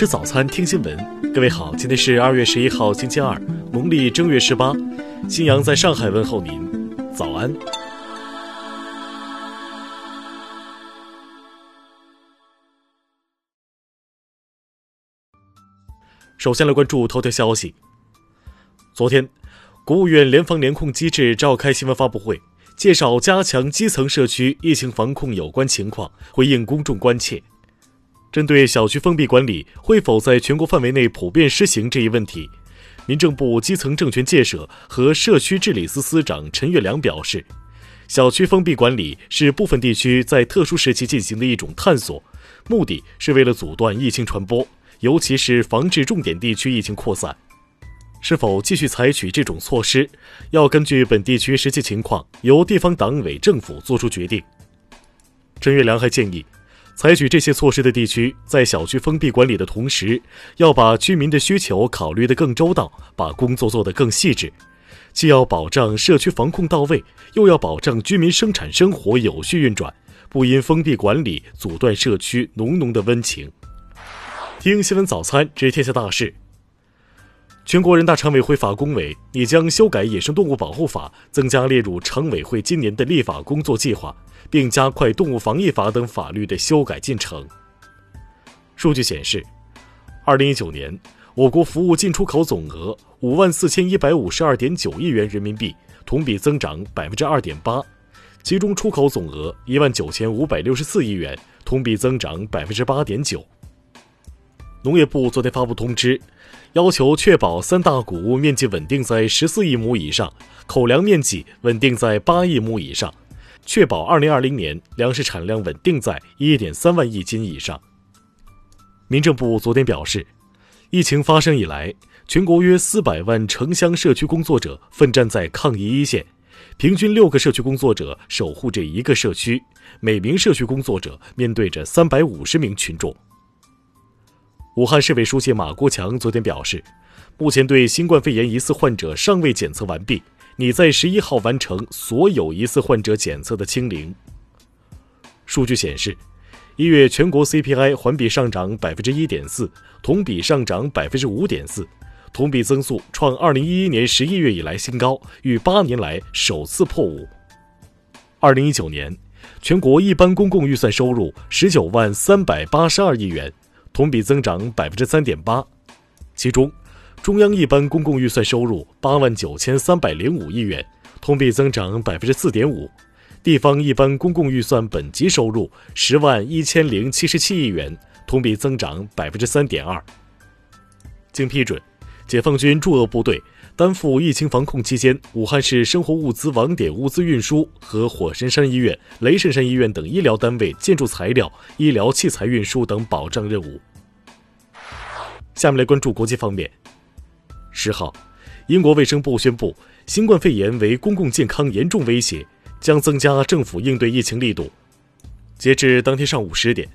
吃早餐，听新闻。各位好，今天是二月十一号，星期二，农历正月十八。新阳在上海问候您，早安。首先来关注头条消息。昨天，国务院联防联控机制召开新闻发布会，介绍加强基层社区疫情防控有关情况，回应公众关切。针对小区封闭管理会否在全国范围内普遍施行这一问题，民政部基层政权建设和社区治理司司长陈月良表示，小区封闭管理是部分地区在特殊时期进行的一种探索，目的是为了阻断疫情传播，尤其是防治重点地区疫情扩散。是否继续采取这种措施，要根据本地区实际情况，由地方党委政府作出决定。陈月良还建议。采取这些措施的地区，在小区封闭管理的同时，要把居民的需求考虑得更周到，把工作做得更细致，既要保障社区防控到位，又要保障居民生产生活有序运转，不因封闭管理阻断社区浓浓的温情。听新闻早餐知天下大事。全国人大常委会法工委拟将修改《野生动物保护法》，增加列入常委会今年的立法工作计划。并加快动物防疫法等法律的修改进程。数据显示，二零一九年我国服务进出口总额五万四千一百五十二点九亿元人民币，同比增长百分之二点八，其中出口总额一万九千五百六十四亿元，同比增长百分之八点九。农业部昨天发布通知，要求确保三大谷物面积稳定在十四亿亩以上，口粮面积稳定在八亿亩以上。确保二零二零年粮食产量稳定在一点三万亿斤以上。民政部昨天表示，疫情发生以来，全国约四百万城乡社区工作者奋战在抗疫一线，平均六个社区工作者守护着一个社区，每名社区工作者面对着三百五十名群众。武汉市委书记马国强昨天表示，目前对新冠肺炎疑似患者尚未检测完毕。拟在十一号完成所有疑似患者检测的清零。数据显示，一月全国 CPI 环比上涨百分之一点四，同比上涨百分之五点四，同比增速创二零一一年十一月以来新高，逾八年来首次破五。二零一九年，全国一般公共预算收入十九万三百八十二亿元，同比增长百分之三点八，其中。中央一般公共预算收入八万九千三百零五亿元，同比增长百分之四点五；地方一般公共预算本级收入十万一千零七十七亿元，同比增长百分之三点二。经批准，解放军驻鄂部队担负疫情防控期间武汉市生活物资网点物资运输和火神山医院、雷神山医院等医疗单位建筑材料、医疗器材运输等保障任务。下面来关注国际方面。十号，英国卫生部宣布，新冠肺炎为公共健康严重威胁，将增加政府应对疫情力度。截至当天上午十点，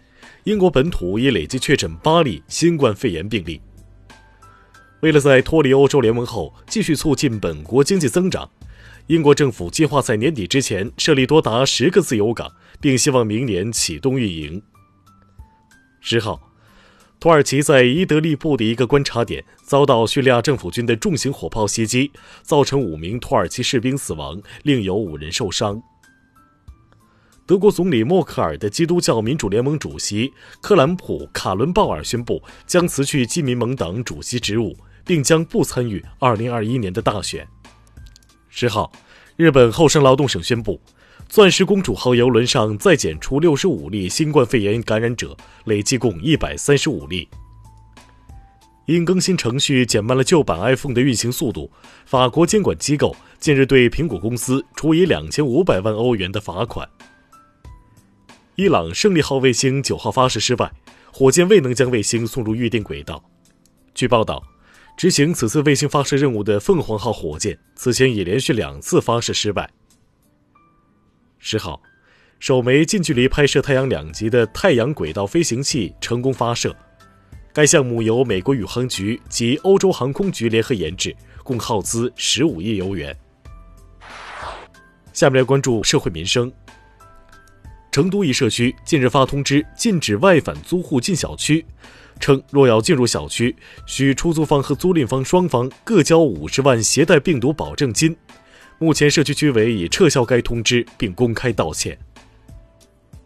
英国本土已累计确诊八例新冠肺炎病例。为了在脱离欧洲联盟后继续促进本国经济增长，英国政府计划在年底之前设立多达十个自由港，并希望明年启动运营。十号。土耳其在伊德利布的一个观察点遭到叙利亚政府军的重型火炮袭击，造成五名土耳其士兵死亡，另有五人受伤。德国总理默克尔的基督教民主联盟主席克兰普·卡伦鲍尔宣布将辞去基民盟党主席职务，并将不参与2021年的大选。十号，日本厚生劳动省宣布。钻石公主号游轮上再检出六十五例新冠肺炎感染者，累计共一百三十五例。因更新程序减慢了旧版 iPhone 的运行速度，法国监管机构近日对苹果公司处以两千五百万欧元的罚款。伊朗胜利号卫星九号发射失败，火箭未能将卫星送入预定轨道。据报道，执行此次卫星发射任务的凤凰号火箭此前已连续两次发射失败。十号，首枚近距离拍摄太阳两极的太阳轨道飞行器成功发射。该项目由美国宇航局及欧洲航空局联合研制，共耗资十五亿欧元。下面来关注社会民生。成都一社区近日发通知，禁止外返租户进小区，称若要进入小区，需出租方和租赁方双方各交五十万携带病毒保证金。目前，社区居委已撤销该通知，并公开道歉。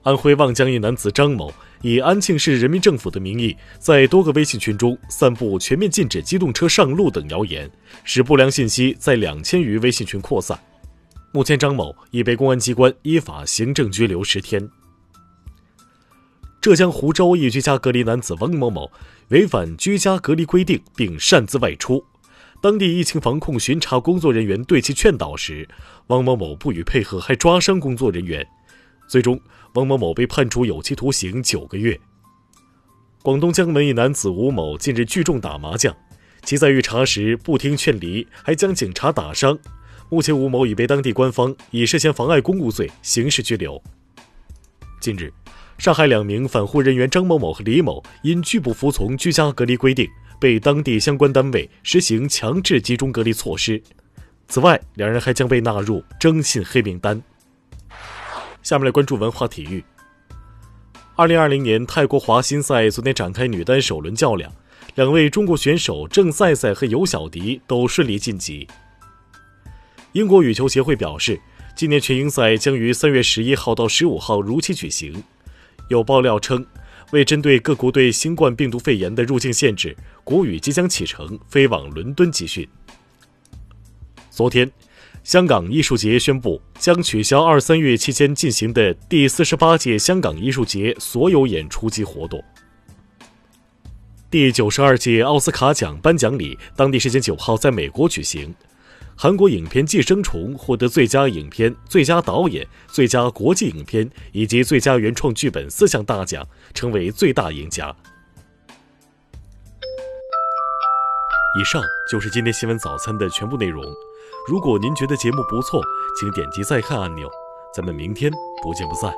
安徽望江一男子张某以安庆市人民政府的名义，在多个微信群中散布全面禁止机动车上路等谣言，使不良信息在两千余微信群扩散。目前，张某已被公安机关依法行政拘留十天。浙江湖州一居家隔离男子汪某某违反居家隔离规定，并擅自外出。当地疫情防控巡查工作人员对其劝导时，汪某某不予配合，还抓伤工作人员。最终，汪某某被判处有期徒刑九个月。广东江门一男子吴某近日聚众打麻将，其在遇查时不听劝离，还将警察打伤。目前，吴某已被当地官方以涉嫌妨碍公务罪刑事拘留。近日，上海两名返沪人员张某某和李某因拒不服从居家隔离规定，被当地相关单位实行强制集中隔离措施。此外，两人还将被纳入征信黑名单。下面来关注文化体育。二零二零年泰国华新赛昨天展开女单首轮较量，两位中国选手郑赛赛和尤小迪都顺利晋级。英国羽球协会表示，今年全英赛将于三月十一号到十五号如期举行。有爆料称，为针对各国对新冠病毒肺炎的入境限制，国羽即将启程飞往伦敦集训。昨天，香港艺术节宣布将取消二三月期间进行的第四十八届香港艺术节所有演出及活动。第九十二届奥斯卡奖颁奖礼当地时间九号在美国举行。韩国影片《寄生虫》获得最佳影片、最佳导演、最佳国际影片以及最佳原创剧本四项大奖，成为最大赢家。以上就是今天新闻早餐的全部内容。如果您觉得节目不错，请点击再看按钮。咱们明天不见不散。